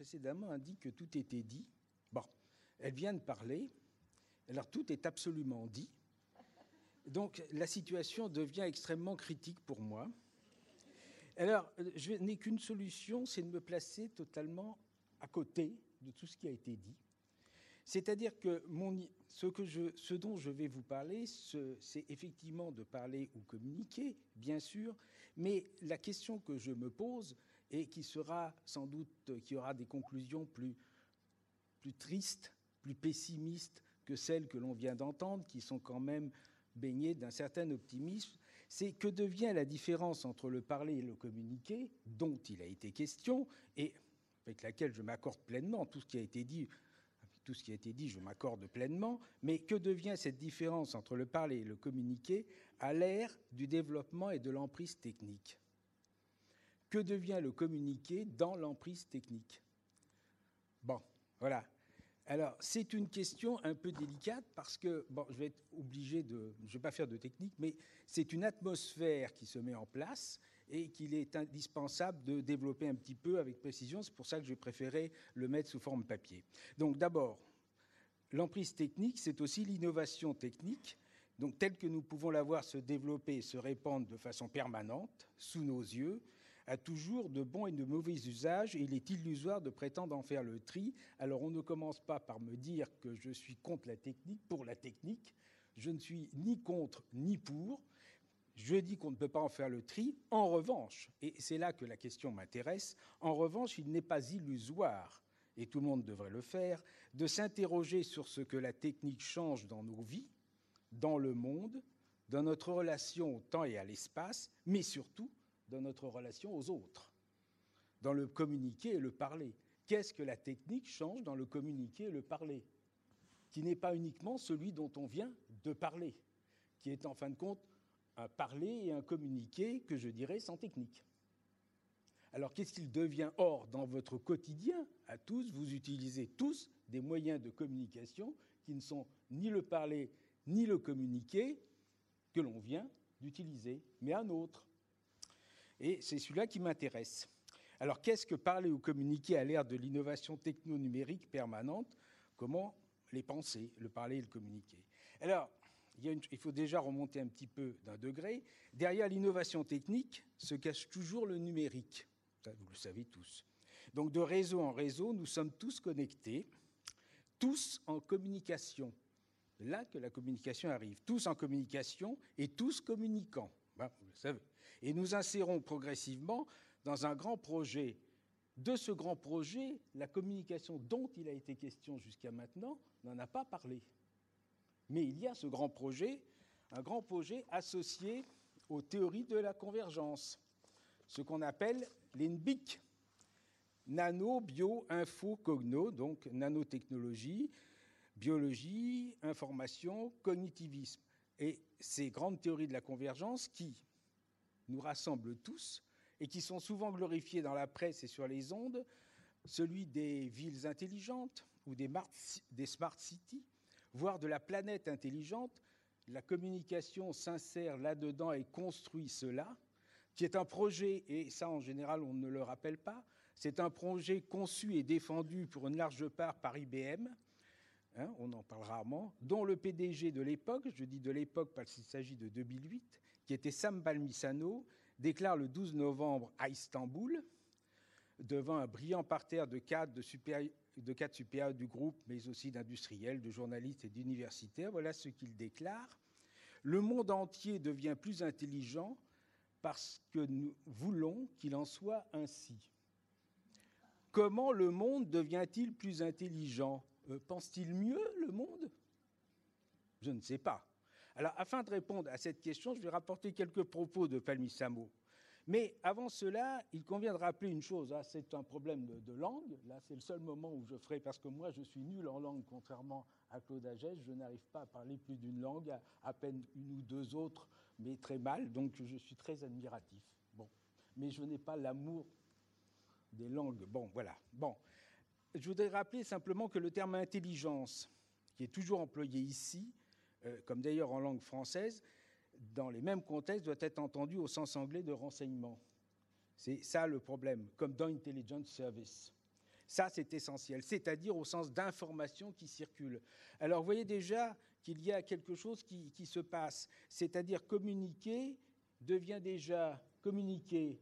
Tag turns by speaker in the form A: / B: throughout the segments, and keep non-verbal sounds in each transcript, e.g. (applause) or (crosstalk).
A: précédemment indique que tout était dit. Bon, elle vient de parler. Alors tout est absolument dit. Donc la situation devient extrêmement critique pour moi. Alors, je n'ai qu'une solution, c'est de me placer totalement à côté de tout ce qui a été dit. C'est-à-dire que mon, ce, que je, ce dont je vais vous parler, c'est effectivement de parler ou communiquer, bien sûr, mais la question que je me pose, et qui sera sans doute, qui aura des conclusions plus, plus tristes, plus pessimistes que celles que l'on vient d'entendre, qui sont quand même baignées d'un certain optimisme, c'est que devient la différence entre le parler et le communiquer, dont il a été question, et avec laquelle je m'accorde pleinement, tout ce qui a été dit, tout ce qui a été dit, je m'accorde pleinement, mais que devient cette différence entre le parler et le communiquer à l'ère du développement et de l'emprise technique? Que devient le communiquer dans l'emprise technique? Bon, voilà. Alors, c'est une question un peu délicate parce que, bon, je vais être obligé de, je ne vais pas faire de technique, mais c'est une atmosphère qui se met en place et qu'il est indispensable de développer un petit peu avec précision. C'est pour ça que j'ai préféré le mettre sous forme papier. Donc, d'abord, l'emprise technique, c'est aussi l'innovation technique, donc telle que nous pouvons la voir se développer et se répandre de façon permanente sous nos yeux, a toujours de bons et de mauvais usages il est illusoire de prétendre en faire le tri. Alors on ne commence pas par me dire que je suis contre la technique, pour la technique. Je ne suis ni contre ni pour. Je dis qu'on ne peut pas en faire le tri. En revanche, et c'est là que la question m'intéresse, en revanche, il n'est pas illusoire, et tout le monde devrait le faire, de s'interroger sur ce que la technique change dans nos vies, dans le monde, dans notre relation au temps et à l'espace, mais surtout dans notre relation aux autres, dans le communiquer et le parler. Qu'est-ce que la technique change dans le communiquer et le parler? Qui n'est pas uniquement celui dont on vient de parler, qui est en fin de compte un parler et un communiquer que je dirais sans technique. Alors qu'est-ce qu'il devient Or, dans votre quotidien, à tous, vous utilisez tous des moyens de communication qui ne sont ni le parler ni le communiquer que l'on vient d'utiliser, mais un autre. Et c'est celui-là qui m'intéresse. Alors, qu'est-ce que parler ou communiquer à l'ère de l'innovation techno-numérique permanente? Comment les penser, le parler et le communiquer? Alors, il, il, faut déjà remonter un petit peu d'un degré. Derrière l'innovation technique se cache toujours le numérique. Vous le savez tous. Donc, de réseau en réseau, nous sommes tous connectés, tous en communication. Là que la communication arrive. Tous en communication et tous communiquants. Ben, vous le savez. Et nous insérons progressivement dans un grand projet. De ce grand projet, la communication dont il a été question jusqu'à maintenant n'en a pas parlé. Mais il y a ce grand projet, un grand projet associé aux théories de la convergence, ce qu'on appelle les NBIC, nano, bio, info, cogno, donc nanotechnologie, biologie, information, cognitivisme. Et ces grandes théories de la convergence qui nous rassemblent tous et qui sont souvent glorifiées dans la presse et sur les ondes, celui des villes intelligentes ou des, des smart cities, voire de la planète intelligente, la communication s'insère là-dedans et construit cela, qui est un projet, et ça en général on ne le rappelle pas, c'est un projet conçu et défendu pour une large part par IBM, hein, on en parle rarement, dont le PDG de l'époque, je dis de l'époque parce qu'il s'agit de 2008, qui était Sam Balmisano, déclare le 12 novembre à Istanbul, devant un brillant parterre de cadres de, de cadres supérieurs du groupe, mais aussi d'industriels, de journalistes et d'universitaires. Voilà ce qu'il déclare. Le monde entier devient plus intelligent parce que nous voulons qu'il en soit ainsi. Comment le monde devient-il plus intelligent? Euh, Pense-t-il mieux, le monde? Je ne sais pas. Alors, afin de répondre à cette question, je vais rapporter quelques propos de Palmisamo. Mais avant cela, il convient de rappeler une chose. Hein, c'est un problème de, de langue. Là, c'est le seul moment où je ferai, parce que moi, je suis nul en langue, contrairement à Claude Agès. Je n'arrive pas à parler plus d'une langue, à, à, peine une ou deux autres, mais très mal. Donc, je suis très admiratif. Bon. Mais je n'ai pas l'amour des langues. Bon, voilà. Bon. Je voudrais rappeler simplement que le terme intelligence, qui est toujours employé ici, euh, comme d'ailleurs en langue française, dans les mêmes contextes, doit être entendu au sens anglais de renseignement. C'est ça le problème, comme dans Intelligence Service. Ça, c'est essentiel, c'est-à-dire au sens d'information qui circule. Alors, vous voyez déjà qu'il y a quelque chose qui, se passe, c'est-à-dire communiquer devient déjà communiquer,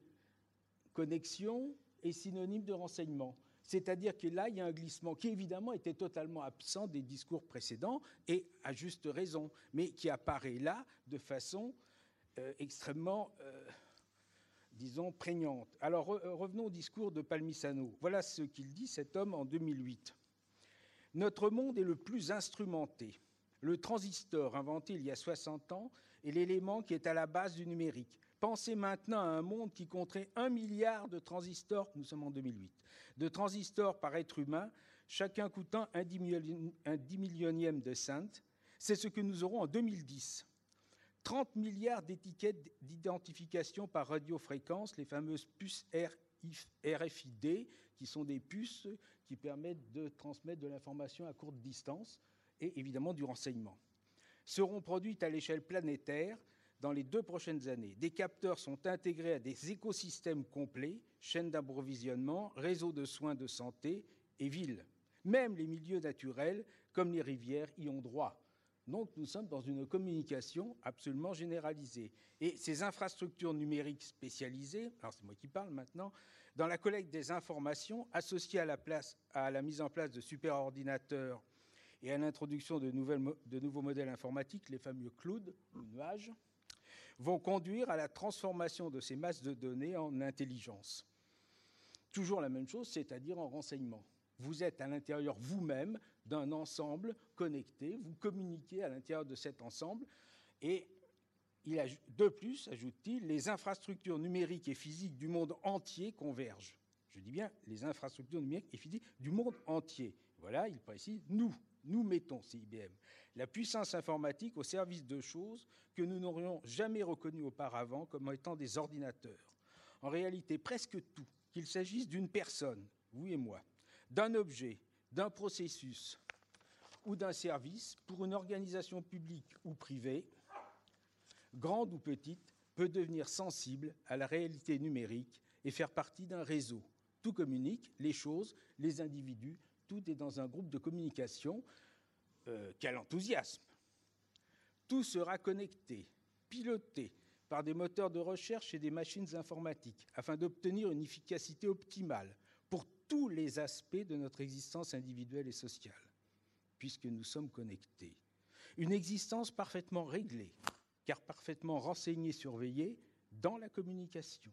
A: connexion est synonyme de renseignement. C'est-à-dire que là, il y a un glissement qui, évidemment, était totalement absent des discours précédents, et à juste raison, mais qui apparaît là de façon euh, extrêmement, euh, disons, prégnante. Alors, re revenons au discours de Palmisano. Voilà ce qu'il dit, cet homme, en 2008. Notre monde est le plus instrumenté. Le transistor, inventé il y a 60 ans, est l'élément qui est à la base du numérique. Pensez maintenant à un monde qui compterait un milliard de transistors, nous sommes en 2008, de transistors par être humain, chacun coûtant un dix, millionième de cent. C'est ce que nous aurons en 2010. 30 milliards d'étiquettes d'identification par radiofréquence, les fameuses puces RFID, qui sont des puces qui permettent de transmettre de l'information à courte distance et évidemment du renseignement, seront produites à l'échelle planétaire dans les deux prochaines années. Des capteurs sont intégrés à des écosystèmes complets, chaînes d'approvisionnement, réseaux de soins de santé et villes. Même les milieux naturels, comme les rivières, y ont droit. Donc nous sommes dans une communication absolument généralisée. Et ces infrastructures numériques spécialisées, alors c'est moi qui parle maintenant, dans la collecte des informations associées à la, mise en place de superordinateurs et à l'introduction de, de, nouveaux modèles informatiques, les fameux clouds ou nuages, vont conduire à la transformation de ces masses de données en intelligence. Toujours la même chose, c'est-à-dire en renseignement. Vous êtes à l'intérieur vous-même d'un ensemble connecté, vous communiquez à l'intérieur de cet ensemble, et il de plus, ajoute-t-il, les infrastructures numériques et physiques du monde entier convergent. Je dis bien les infrastructures numériques et physiques du monde entier. Voilà, il précise nous nous mettons, CIBM, la puissance informatique au service de choses que nous n'aurions jamais reconnues auparavant comme étant des ordinateurs. En réalité, presque tout, qu'il s'agisse d'une personne, vous et moi, d'un objet, d'un processus ou d'un service, pour une organisation publique ou privée, grande ou petite, peut devenir sensible à la réalité numérique et faire partie d'un réseau. Tout communique, les choses, les individus, tout est dans un groupe de communication. Euh, quel enthousiasme Tout sera connecté, piloté par des moteurs de recherche et des machines informatiques afin d'obtenir une efficacité optimale tous les aspects de notre existence individuelle et sociale, puisque nous sommes connectés. Une existence parfaitement réglée, car parfaitement renseignée, surveillée dans la communication,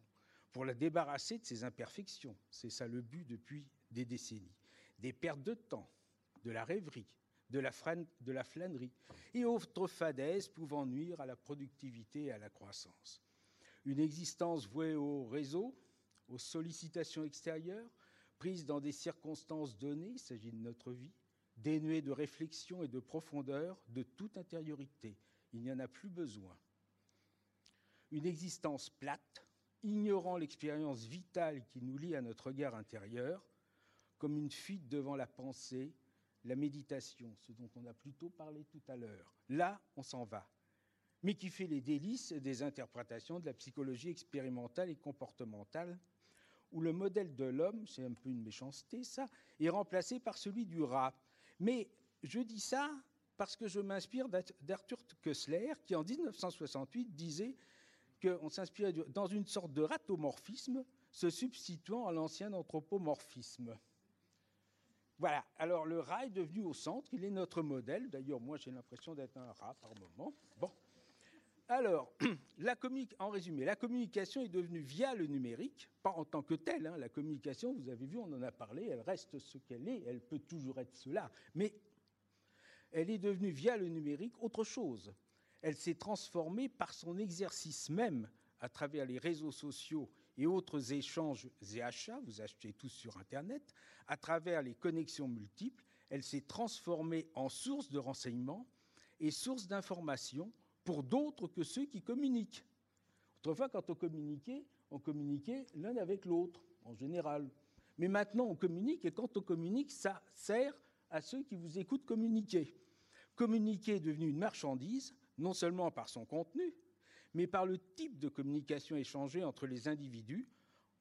A: pour la débarrasser de ses imperfections. C'est ça le but depuis des décennies des pertes de temps, de la rêverie, de la, de la flânerie et autres fadaises pouvant nuire à la productivité et à la croissance. Une existence vouée au réseau, aux sollicitations extérieures, prise dans des circonstances données, il s'agit de notre vie, dénuée de réflexion et de profondeur, de toute intériorité. Il n'y en a plus besoin. Une existence plate, ignorant l'expérience vitale qui nous lie à notre regard intérieur, comme une fuite devant la pensée, la méditation, ce dont on a plutôt parlé tout à l'heure. Là, on s'en va, mais qui fait les délices des interprétations de la psychologie expérimentale et comportementale, où le modèle de l'homme, c'est un peu une méchanceté ça, est remplacé par celui du rat. Mais je dis ça parce que je m'inspire d'Arthur Kessler, qui en 1968 disait qu'on s'inspirait dans une sorte de ratomorphisme, se substituant à l'ancien anthropomorphisme. Voilà, alors le rat est devenu au centre, il est notre modèle. D'ailleurs, moi j'ai l'impression d'être un rat par moment. Bon. Alors, (clears throat) la en résumé, la communication est devenue via le numérique, pas en tant que telle. Hein. la communication, vous avez vu, on en a parlé, elle reste ce qu'elle est, elle peut toujours être cela, mais elle est devenue via le numérique autre chose. Elle s'est transformée par son exercice même à travers les réseaux sociaux et autres échanges et achats, vous achetez tous sur Internet, à travers les connexions multiples, elle s'est transformée en source de renseignements et source d'informations pour d'autres que ceux qui communiquent. Autrefois, quand on communiquait, on communiquait l'un avec l'autre, en général. Mais maintenant, on communique, et quand on communique, ça sert à ceux qui vous écoutent communiquer. Communiquer est devenu une marchandise, non seulement par son contenu, mais par le type de communication échangée entre les individus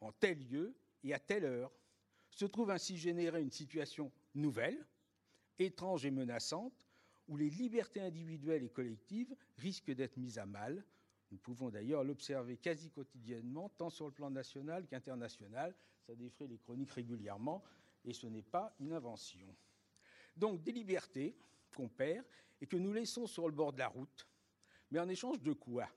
A: en tel lieu et à telle heure. Se trouve ainsi générée une situation nouvelle, étrange et menaçante, où les libertés individuelles et collectives risquent d'être mises à mal. Nous pouvons d'ailleurs l'observer quasi quotidiennement, tant sur le plan national qu'international. Ça défraie les chroniques régulièrement, et ce n'est pas une invention. Donc des libertés qu'on perd et que nous laissons sur le bord de la route, mais en échange de quoi?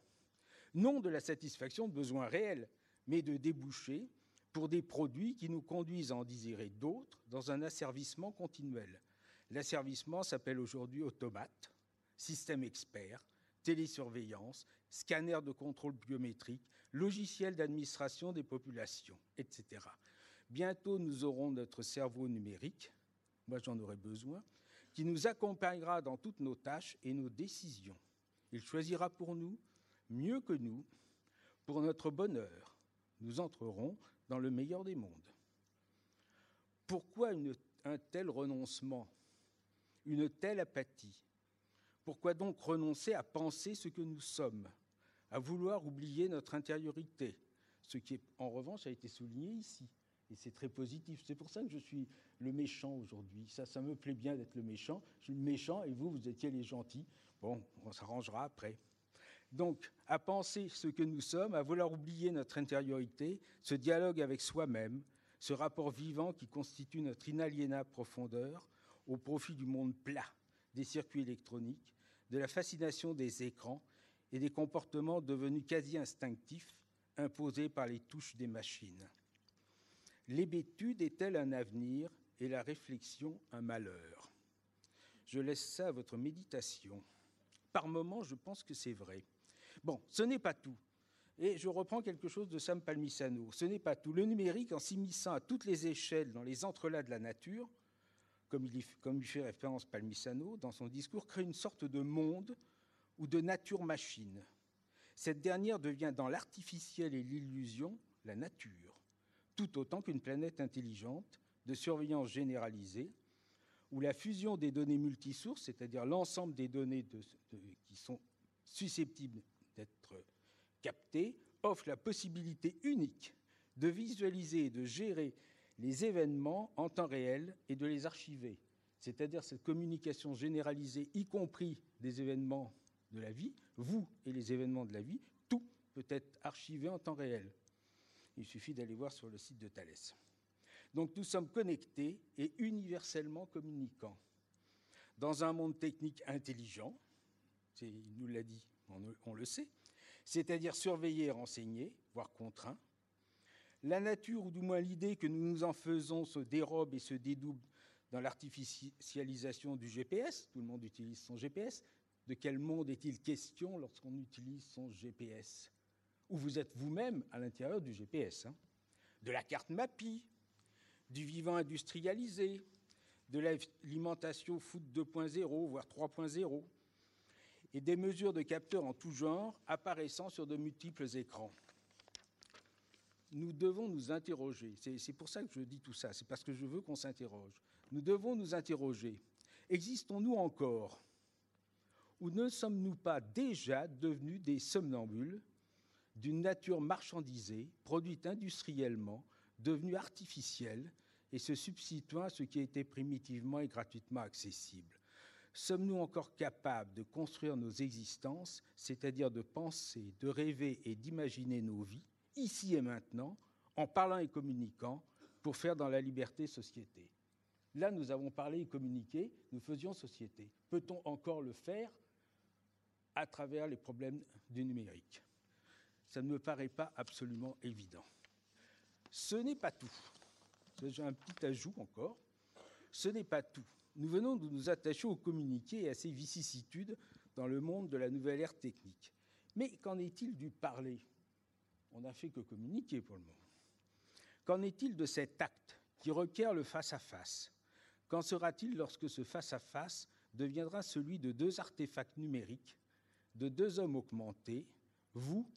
A: Non de la satisfaction de besoins réels, mais de débouchés pour des produits qui nous conduisent à en désirer d'autres dans un asservissement continuel. L'asservissement s'appelle aujourd'hui automate, système expert, télésurveillance, scanner de contrôle biométrique, logiciel d'administration des populations, etc. Bientôt, nous aurons notre cerveau numérique, moi j'en aurai besoin, qui nous accompagnera dans toutes nos tâches et nos décisions. Il choisira pour nous, mieux que nous, pour notre bonheur. Nous entrerons dans le meilleur des mondes. Pourquoi un tel renoncement? Une telle apathie Pourquoi donc renoncer à penser ce que nous sommes, à vouloir oublier notre intériorité? Ce qui, en revanche, a été souligné ici. Et c'est très positif. C'est pour ça que je suis le méchant aujourd'hui. Ça, ça me plaît bien d'être le méchant. Je suis le méchant et vous, vous étiez les gentils. Bon, on s'arrangera après. Donc, à penser ce que nous sommes, à vouloir oublier notre intériorité, ce dialogue avec soi-même, ce rapport vivant qui constitue notre inaliénable profondeur, au profit du monde plat, des circuits électroniques, de la fascination des écrans et des comportements devenus quasi instinctifs, imposés par les touches des machines. L'hébétude est-elle un avenir et la réflexion un malheur? Je laisse ça à votre méditation. Par moments, je pense que c'est vrai. Bon, ce n'est pas tout. Et je reprends quelque chose de Sam Palmisano. Ce n'est pas tout. Le numérique, en s'immisçant à toutes les échelles dans les entrelacs de la nature, comme il, y, fait référence Palmisano dans son discours, crée une sorte de monde ou de nature-machine. Cette dernière devient dans l'artificiel et l'illusion la nature, tout autant qu'une planète intelligente de surveillance généralisée, où la fusion des données multisources, c'est-à-dire l'ensemble des données qui sont susceptibles d'être captées, offre la possibilité unique de visualiser et de gérer les événements en temps réel et de les archiver, c'est-à-dire cette communication généralisée, y compris des événements de la vie, vous et les événements de la vie, tout peut être archivé en temps réel. Il suffit d'aller voir sur le site de Thalès. Donc nous sommes connectés et universellement communicants. Dans un monde technique intelligent, il nous l'a dit, on, le sait, c'est-à-dire surveillé et renseigné, voire contraint, la nature, ou du moins l'idée que nous nous en faisons, se dérobe et se dédouble dans l'artificialisation du GPS. Tout le monde utilise son GPS. De quel monde est-il question lorsqu'on utilise son GPS Ou vous êtes vous-même à l'intérieur du GPS hein? De la carte MAPI, du vivant industrialisé, de l'alimentation foot 2.0, voire 3.0, et des mesures de capteurs en tout genre apparaissant sur de multiples écrans nous devons nous interroger. C'est pour ça que je dis tout ça, c'est parce que je veux qu'on s'interroge. Nous devons nous interroger. Existons-nous encore Ou ne sommes-nous pas déjà devenus des somnambules d'une nature marchandisée, produite industriellement, devenue artificielle et se substituant à ce qui était primitivement et gratuitement accessible? Sommes-nous encore capables de construire nos existences, c'est-à-dire de penser, de rêver et d'imaginer nos vies ici et maintenant, en parlant et communiquant, pour faire dans la liberté société. Là, nous avons parlé et communiqué, nous faisions société. Peut-on encore le faire à travers les problèmes du numérique? Ça ne me paraît pas absolument évident. Ce n'est pas tout. J'ai un petit ajout encore. Ce n'est pas tout. Nous venons de nous attacher au communiqué et à ses vicissitudes dans le monde de la nouvelle ère technique. Mais qu'en est-il du parler? On n'a fait que communiquer pour le moment. Qu'en est-il de cet acte qui requiert le face-à-face? Qu'en sera-t-il lorsque ce face-à-face deviendra celui de deux artefacts numériques, de deux hommes augmentés, vous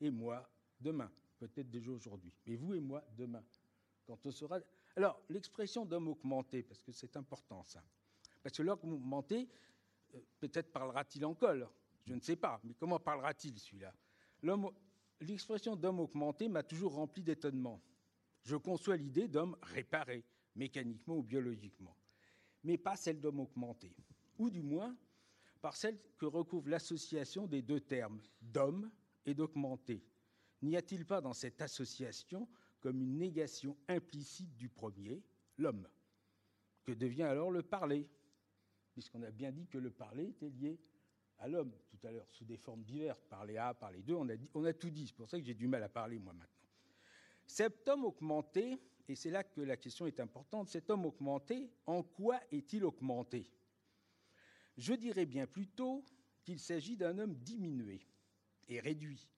A: et moi, demain? Peut-être déjà aujourd'hui, mais vous et moi, demain. Quand on sera... Alors, l'expression d'homme augmenté, parce que c'est important ça. Parce que l'homme augmenté, euh, peut-être parlera-t-il encore, je ne sais pas, mais comment parlera-t-il celui-là? L'expression d'homme augmenté m'a toujours rempli d'étonnement. Je conçois l'idée d'homme réparé, mécaniquement ou biologiquement, mais pas celle d'homme augmenté, ou du moins par celle que recouvre l'association des deux termes, d'homme et d'augmenté. N'y a-t-il pas dans cette association comme une négation implicite du premier, l'homme? Que devient alors le parler? Puisqu'on a bien dit que le parler était lié à l'homme tout à l'heure, sous des formes diverses, parler à, parler deux, on a, on a tout dit, c'est pour ça que j'ai du mal à parler moi maintenant. Cet homme augmenté, et c'est là que la question est importante, cet homme augmenté, en quoi est-il augmenté? Je dirais bien plutôt qu'il s'agit d'un homme diminué et réduit,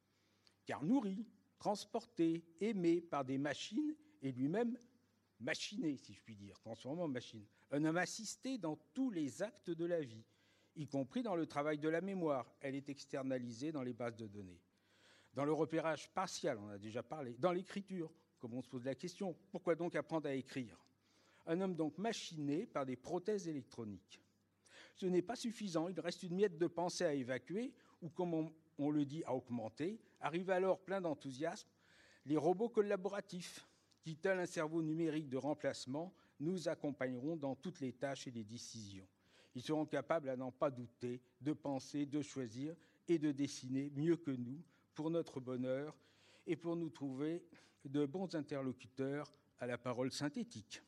A: car nourri, transporté, aimé par des machines et lui-même machiné, si je puis dire, transformé en machine. Un homme assisté dans tous les actes de la vie, y compris dans le travail de la mémoire. Elle est externalisée dans les bases de données. Dans le repérage partial, on a déjà parlé. Dans l'écriture, comme on se pose la question, pourquoi donc apprendre à écrire? Un homme donc machiné par des prothèses électroniques. Ce n'est pas suffisant, il reste une miette de pensée à évacuer, ou comme on, le dit, à augmenter. Arrive alors plein d'enthousiasme les robots collaboratifs, qui, tel un cerveau numérique de remplacement, nous accompagneront dans toutes les tâches et les décisions. Ils seront capables, à n'en pas douter, de penser, de choisir et de dessiner mieux que nous pour notre bonheur et pour nous trouver de bons interlocuteurs à la parole synthétique.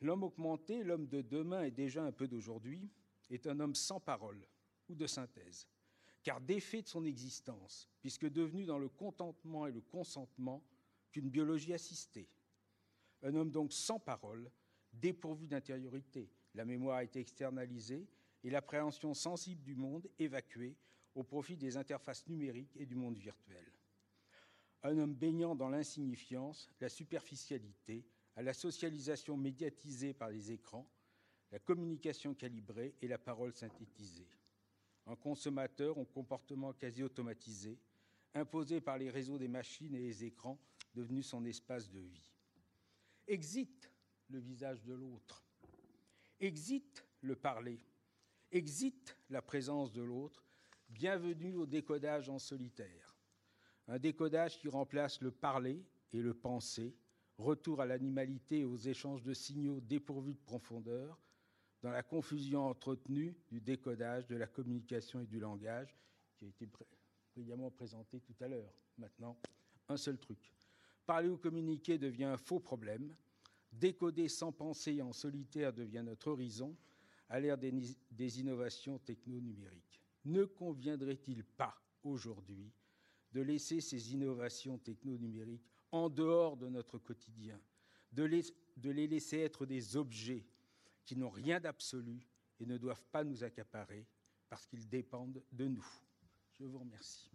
A: L'homme augmenté, l'homme de demain et déjà un peu d'aujourd'hui, est un homme sans parole ou de synthèse, car défait de son existence, puisque devenu dans le contentement et le consentement qu'une biologie assistée. Un homme donc sans parole, dépourvu d'intériorité. La mémoire a été externalisée et l'appréhension sensible du monde évacuée au profit des interfaces numériques et du monde virtuel. Un homme baignant dans l'insignifiance, la superficialité, à la socialisation médiatisée par les écrans, la communication calibrée et la parole synthétisée. Un consommateur au comportement quasi automatisé, imposé par les réseaux des machines et les écrans, devenu son espace de vie. Exit le visage de l'autre. Exit le parler. Exit la présence de l'autre. Bienvenue au décodage en solitaire. Un décodage qui remplace le parler et le penser, retour à l'animalité et aux échanges de signaux dépourvus de profondeur, dans la confusion entretenue du décodage, de la communication et du langage, qui a été brillamment présenté tout à l'heure. Maintenant, un seul truc. Parler ou communiquer devient un faux problème. Décoder sans penser en solitaire devient notre horizon à l'ère des, innovations techno-numériques. Ne conviendrait-il pas aujourd'hui de laisser ces innovations techno-numériques en dehors de notre quotidien, de les laisser être des objets qui n'ont rien d'absolu et ne doivent pas nous accaparer parce qu'ils dépendent de nous? Je vous remercie.